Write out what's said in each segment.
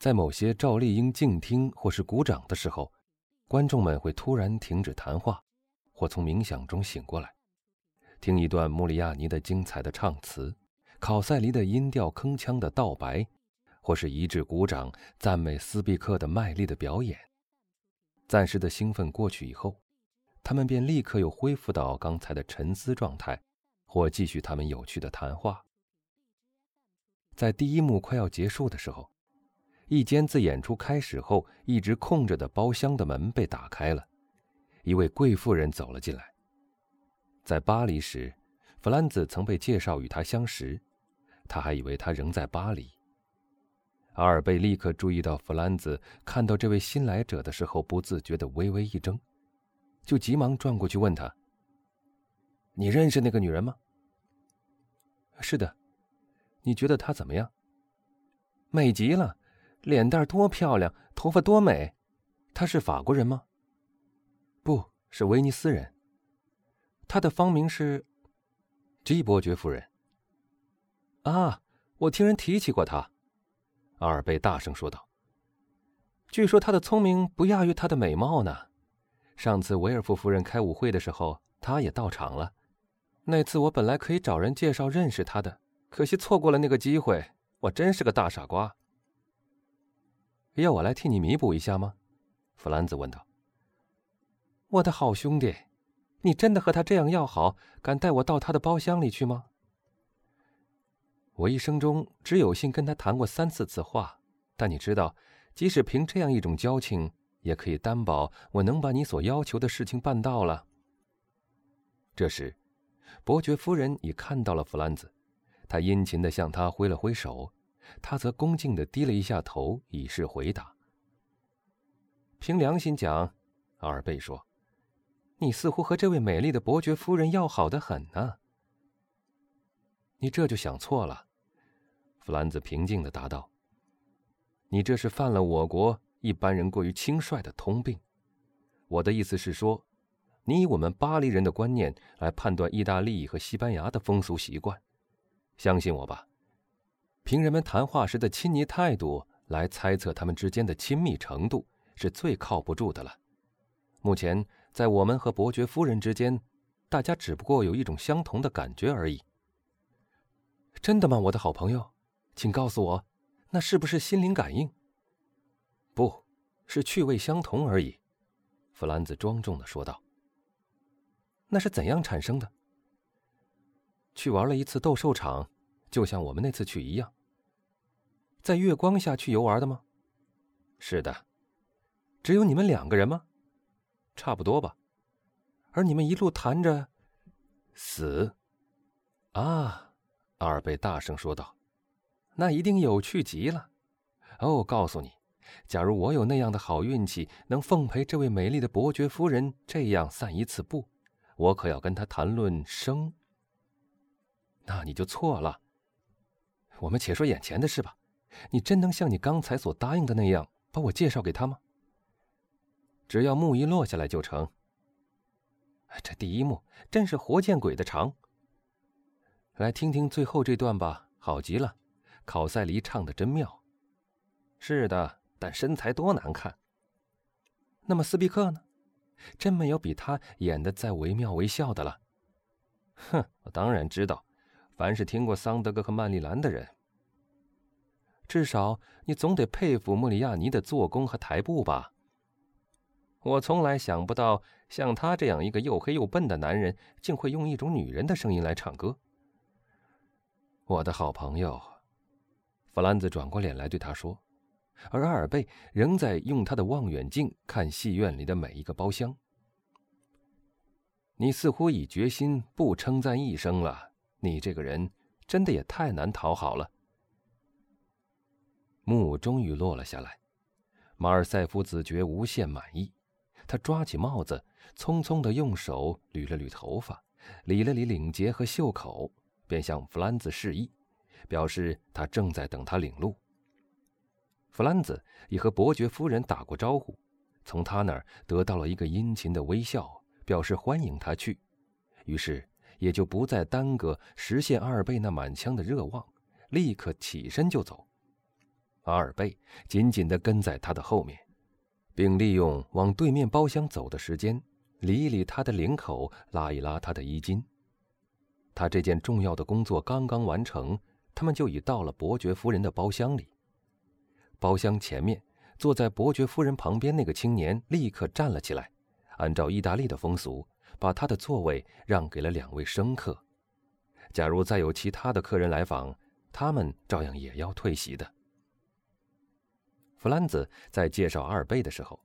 在某些照例应静听或是鼓掌的时候，观众们会突然停止谈话，或从冥想中醒过来，听一段穆里亚尼的精彩的唱词，考塞黎的音调铿锵的道白，或是一致鼓掌赞美斯毕克的卖力的表演。暂时的兴奋过去以后，他们便立刻又恢复到刚才的沉思状态，或继续他们有趣的谈话。在第一幕快要结束的时候，一间自演出开始后一直空着的包厢的门被打开了，一位贵妇人走了进来。在巴黎时，弗兰兹曾被介绍与他相识，他还以为他仍在巴黎。阿尔贝立刻注意到弗兰兹看到这位新来者的时候不自觉的微微一怔，就急忙转过去问他：“你认识那个女人吗？”“是的。”你觉得她怎么样？美极了，脸蛋多漂亮，头发多美。她是法国人吗？不是威尼斯人。她的芳名是基伯爵夫人。啊，我听人提起过她。阿尔贝大声说道。据说她的聪明不亚于她的美貌呢。上次维尔夫夫人开舞会的时候，她也到场了。那次我本来可以找人介绍认识她的。可惜错过了那个机会，我真是个大傻瓜。要我来替你弥补一下吗？弗兰兹问道。我的好兄弟，你真的和他这样要好，敢带我到他的包厢里去吗？我一生中只有幸跟他谈过三四次话，但你知道，即使凭这样一种交情，也可以担保我能把你所要求的事情办到了。这时，伯爵夫人已看到了弗兰兹。她殷勤地向他挥了挥手，他则恭敬地低了一下头，以示回答。凭良心讲，阿尔贝说：“你似乎和这位美丽的伯爵夫人要好的很呢。”你这就想错了，弗兰兹平静地答道：“你这是犯了我国一般人过于轻率的通病。我的意思是说，你以我们巴黎人的观念来判断意大利和西班牙的风俗习惯。”相信我吧，凭人们谈话时的亲昵态度来猜测他们之间的亲密程度是最靠不住的了。目前，在我们和伯爵夫人之间，大家只不过有一种相同的感觉而已。真的吗，我的好朋友？请告诉我，那是不是心灵感应？不是趣味相同而已，弗兰兹庄重的说道。那是怎样产生的？去玩了一次斗兽场，就像我们那次去一样。在月光下去游玩的吗？是的。只有你们两个人吗？差不多吧。而你们一路谈着死。啊，阿尔贝大声说道：“那一定有趣极了。哦，告诉你，假如我有那样的好运气，能奉陪这位美丽的伯爵夫人这样散一次步，我可要跟她谈论生。”那你就错了。我们且说眼前的事吧。你真能像你刚才所答应的那样把我介绍给他吗？只要幕一落下来就成。这第一幕真是活见鬼的长。来听听最后这段吧，好极了。考塞黎唱的真妙。是的，但身材多难看。那么斯毕克呢？真没有比他演的再惟妙惟肖的了。哼，我当然知道。凡是听过桑德格和曼丽兰的人，至少你总得佩服莫里亚尼的做工和台步吧。我从来想不到，像他这样一个又黑又笨的男人，竟会用一种女人的声音来唱歌。我的好朋友，弗兰兹转过脸来对他说，而阿尔贝仍在用他的望远镜看戏院里的每一个包厢。你似乎已决心不称赞一声了。你这个人真的也太难讨好了。幕终于落了下来，马尔塞夫子觉无限满意。他抓起帽子，匆匆的用手捋了捋头发，理了理领结和袖口，便向弗兰兹示意，表示他正在等他领路。弗兰兹已和伯爵夫人打过招呼，从他那儿得到了一个殷勤的微笑，表示欢迎他去。于是。也就不再耽搁实现阿尔贝那满腔的热望，立刻起身就走。阿尔贝紧紧地跟在他的后面，并利用往对面包厢走的时间，理一理他的领口，拉一拉他的衣襟。他这件重要的工作刚刚完成，他们就已到了伯爵夫人的包厢里。包厢前面，坐在伯爵夫人旁边那个青年立刻站了起来，按照意大利的风俗，把他的座位让给了两位生客。假如再有其他的客人来访，他们照样也要退席的。弗兰兹在介绍阿尔贝的时候，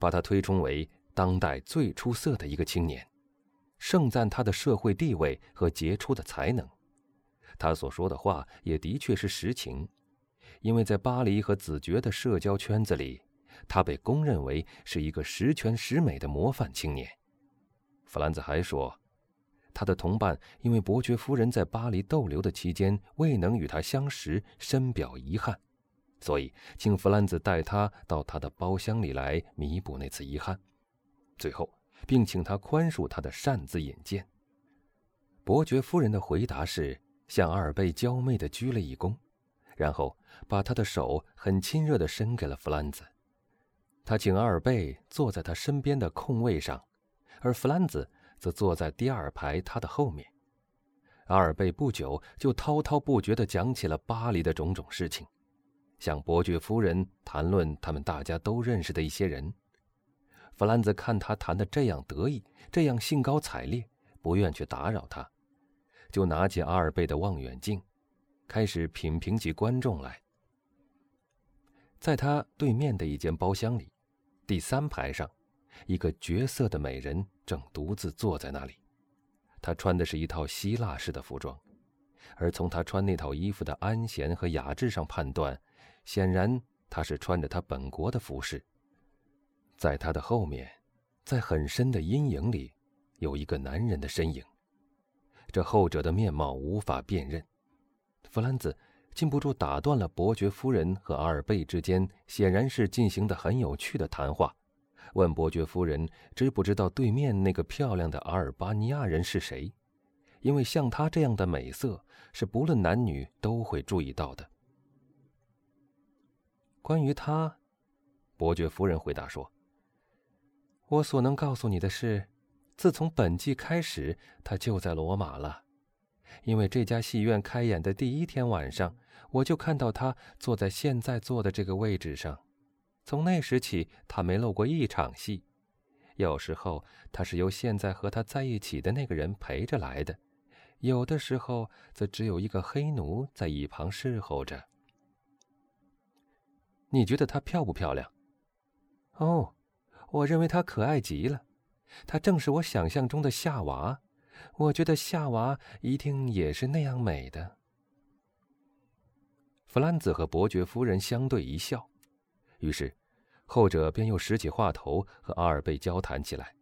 把他推崇为当代最出色的一个青年。盛赞他的社会地位和杰出的才能，他所说的话也的确是实情，因为在巴黎和子爵的社交圈子里，他被公认为是一个十全十美的模范青年。弗兰兹还说，他的同伴因为伯爵夫人在巴黎逗留的期间未能与他相识，深表遗憾，所以请弗兰兹带他到他的包厢里来弥补那次遗憾。最后。并请他宽恕他的擅自引荐。伯爵夫人的回答是向阿尔贝娇媚地鞠了一躬，然后把他的手很亲热地伸给了弗兰兹。他请阿尔贝坐在他身边的空位上，而弗兰兹则坐在第二排他的后面。阿尔贝不久就滔滔不绝地讲起了巴黎的种种事情，向伯爵夫人谈论他们大家都认识的一些人。弗兰兹看他谈得这样得意，这样兴高采烈，不愿去打扰他，就拿起阿尔贝的望远镜，开始品评起观众来。在他对面的一间包厢里，第三排上，一个绝色的美人正独自坐在那里。她穿的是一套希腊式的服装，而从她穿那套衣服的安闲和雅致上判断，显然她是穿着她本国的服饰。在他的后面，在很深的阴影里，有一个男人的身影。这后者的面貌无法辨认。弗兰兹禁不住打断了伯爵夫人和阿尔贝之间显然是进行的很有趣的谈话，问伯爵夫人知不知道对面那个漂亮的阿尔巴尼亚人是谁？因为像她这样的美色是不论男女都会注意到的。关于他，伯爵夫人回答说。我所能告诉你的是，自从本季开始，他就在罗马了。因为这家戏院开演的第一天晚上，我就看到他坐在现在坐的这个位置上。从那时起，他没漏过一场戏。有时候他是由现在和他在一起的那个人陪着来的，有的时候则只有一个黑奴在一旁侍候着。你觉得她漂不漂亮？哦。我认为她可爱极了，她正是我想象中的夏娃。我觉得夏娃一定也是那样美的。弗兰兹和伯爵夫人相对一笑，于是后者便又拾起话头和阿尔贝交谈起来。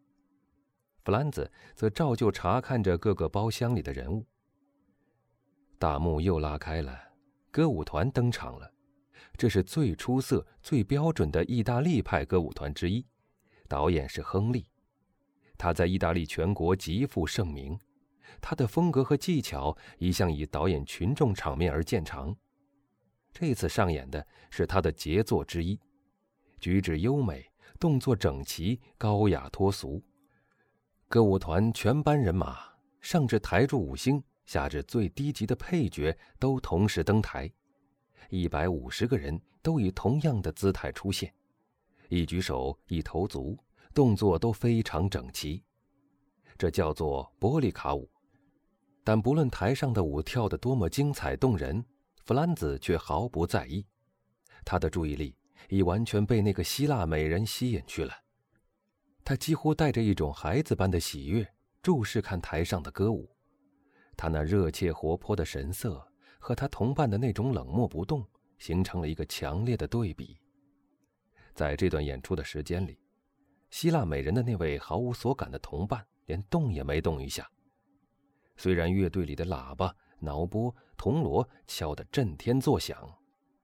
弗兰兹则照旧查看着各个包厢里的人物。大幕又拉开了，歌舞团登场了，这是最出色、最标准的意大利派歌舞团之一。导演是亨利，他在意大利全国极负盛名，他的风格和技巧一向以导演群众场面而见长。这次上演的是他的杰作之一，举止优美，动作整齐，高雅脱俗。歌舞团全班人马，上至台柱五星，下至最低级的配角，都同时登台，一百五十个人都以同样的姿态出现。一举手，一投足，动作都非常整齐，这叫做玻璃卡舞。但不论台上的舞跳得多么精彩动人，弗兰兹却毫不在意，他的注意力已完全被那个希腊美人吸引去了。他几乎带着一种孩子般的喜悦注视看台上的歌舞，他那热切活泼的神色和他同伴的那种冷漠不动，形成了一个强烈的对比。在这段演出的时间里，希腊美人的那位毫无所感的同伴连动也没动一下。虽然乐队里的喇叭、铙钹、铜锣敲得震天作响，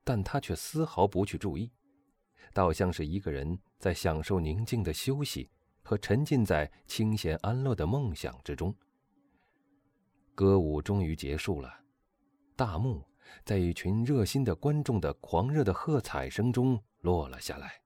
但他却丝毫不去注意，倒像是一个人在享受宁静的休息和沉浸在清闲安乐的梦想之中。歌舞终于结束了，大幕在一群热心的观众的狂热的喝彩声中落了下来。